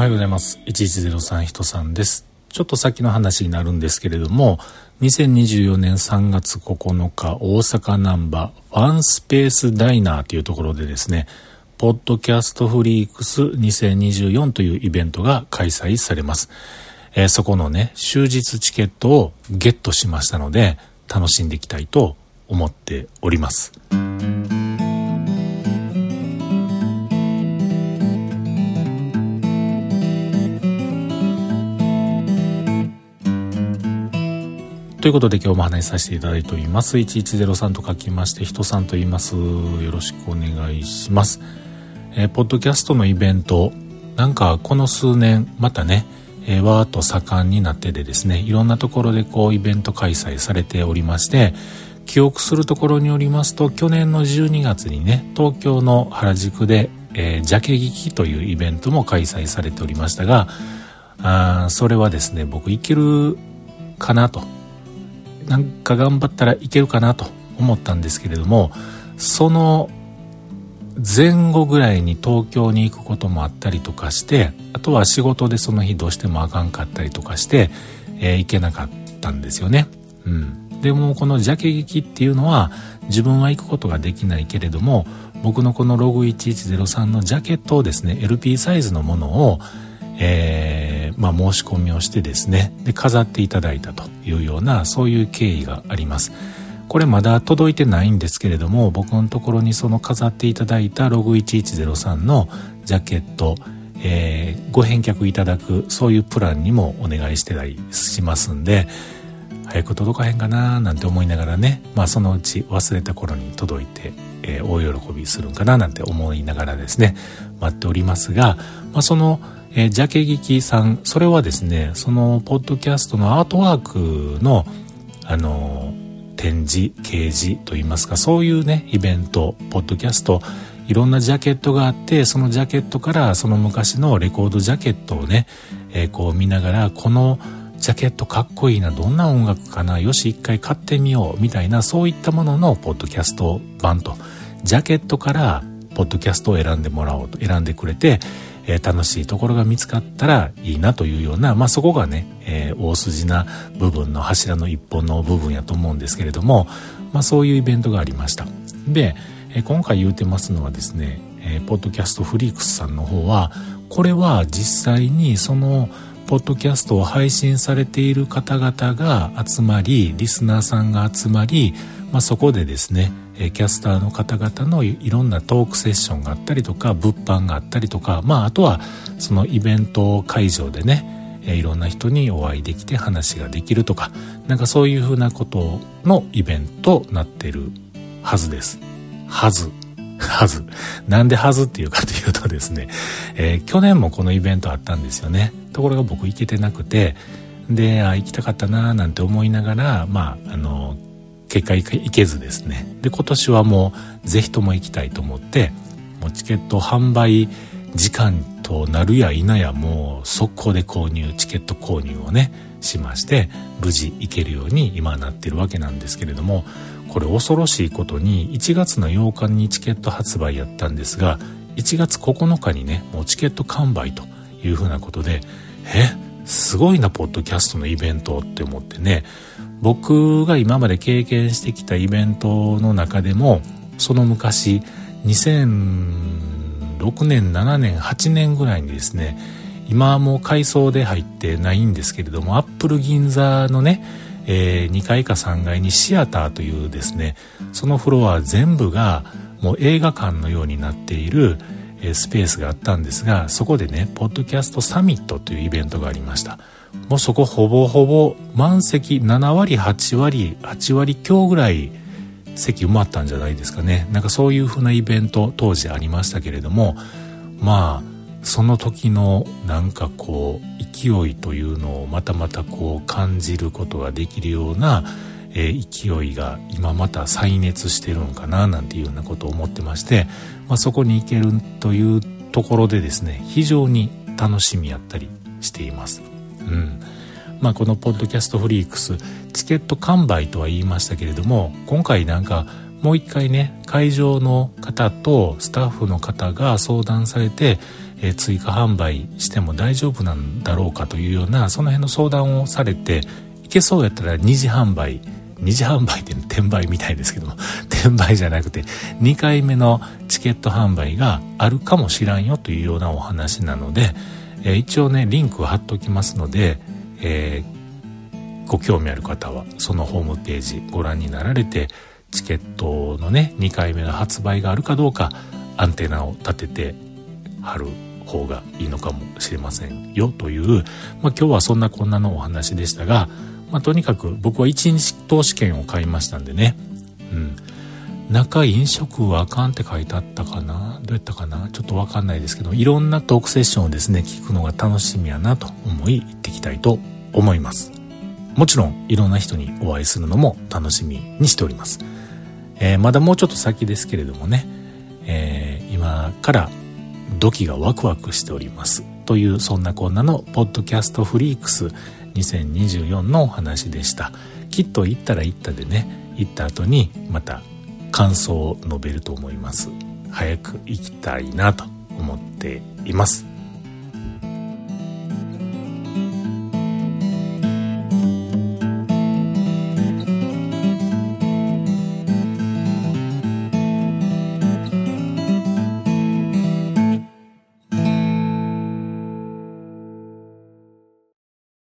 おはようございます。1103人さんです。ちょっと先の話になるんですけれども、2024年3月9日、大阪南波ファンスペースダイナーというところでですね、ポッドキャストフリークス2024というイベントが開催されます。えー、そこのね、終日チケットをゲットしましたので、楽しんでいきたいと思っております。いうことで今日も話しさせていただいております。1103と書きまして、人さんと言います。よろしくお願いします。えー、ポッドキャストのイベント、なんかこの数年、またね、えー、わーっと盛んになってでですね、いろんなところでこうイベント開催されておりまして、記憶するところによりますと、去年の12月にね、東京の原宿で、えー、ジャケ劇というイベントも開催されておりましたが、あそれはですね、僕行けるかなとなんか頑張ったらいけるかなと思ったんですけれどもその前後ぐらいに東京に行くこともあったりとかしてあとは仕事でその日どうしてもあかんかったりとかして、えー、行けなかったんですよね。うん、でもこのジャケ劇っていうのは自分は行くことができないけれども僕のこのログ1103のジャケットをですね LP サイズのものをえー、まあ、申し込みをしてですねで飾っていただいたというようなそういう経緯があります。これまだ届いてないんですけれども僕のところにその飾っていただいたログ1103のジャケット、えー、ご返却いただくそういうプランにもお願いしてたりしますんで早く届かへんかななんて思いながらね、まあ、そのうち忘れた頃に届いて、えー、大喜びするんかななんて思いながらですね待っておりますが、まあ、そのえー、ジャケ劇さん、それはですね、そのポッドキャストのアートワークの、あのー、展示、掲示といいますか、そういうね、イベント、ポッドキャスト、いろんなジャケットがあって、そのジャケットからその昔のレコードジャケットをね、えー、こう見ながら、このジャケットかっこいいな、どんな音楽かな、よし一回買ってみよう、みたいな、そういったもののポッドキャスト版と、ジャケットからポッドキャストを選んでもらおうと、選んでくれて、えー、楽しいところが見つかったらいいなというような、まあ、そこがね、えー、大筋な部分の柱の一本の部分やと思うんですけれども、まあ、そういうイベントがありました。で、えー、今回言うてますのはですね、えー、ポッドキャストフリークスさんの方は、これは実際にその、ポッドキャストを配信されている方々が集まり、リスナーさんが集まり、まあ、そこでですね、キャスターの方々のいろんなトークセッションがあったりとか物販があったりとか、まあ、あとはそのイベント会場でね、いろんな人にお会いできて話ができるとかなんかそういうふうなことのイベントになってるはずです。はず。はず。なんではずっていうかというとですね、えー、去年もこのイベントあったんですよね。ところが僕行けてなくて、で、あ、行きたかったなーなんて思いながら、まあ、あの、結果行けずですねで今年はもう是非とも行きたいと思ってもうチケット販売時間となるや否やもう速攻で購入チケット購入をねしまして無事行けるように今なってるわけなんですけれどもこれ恐ろしいことに1月の8日にチケット発売やったんですが1月9日にねもうチケット完売というふうなことでえすごいなポッドキャストのイベントって思ってね僕が今まで経験してきたイベントの中でもその昔2006年7年8年ぐらいにですね今はもう改装で入ってないんですけれどもアップル銀座のね、えー、2階か3階にシアターというですねそのフロア全部がもう映画館のようになっているスペースがあったんですがそこでねポッドキャストサミットというイベントがありました。もうそこほぼほぼ満席7割8割8割強ぐらい席埋まったんじゃないですかね。なんかそういう風なイベント当時ありましたけれどもまあその時のなんかこう勢いというのをまたまたこう感じることができるような、えー、勢いが今また再熱してるんかななんていうようなことを思ってまして、まあ、そこに行けるというところでですね非常に楽しみやったりしています。うんまあ、このポッドキャストフリークスチケット完売とは言いましたけれども今回なんかもう一回ね会場の方とスタッフの方が相談されて、えー、追加販売しても大丈夫なんだろうかというようなその辺の相談をされていけそうやったら二次販売二次販売って転売みたいですけども 転売じゃなくて2回目のチケット販売があるかもしらんよというようなお話なので、えー、一応ねリンク貼っておきますので、えー、ご興味ある方はそのホームページご覧になられてチケットのね2回目の発売があるかどうかアンテナを立てて貼る方がいいのかもしれませんよという、まあ、今日はそんなこんなのお話でしたが、まあ、とにかく僕は一日投資券を買いましたんでね、うん。中飲食はあかんって書いてあったかな？どうやったかな？ちょっとわかんないですけど、いろんなトークセッションをですね、聞くのが楽しみやなと思い行ってきたいと思います。もちろん、いろんな人にお会いするのも楽しみにしております。えー、まだもうちょっと先ですけれどもね、えー、今から土器がワクワクしております。という、そんなこんなの、ポッドキャストフリークス2024のお話でした。きっと行ったら行ったでね、行った後にまた感想を述べると思います。早く行きたいなと思っています。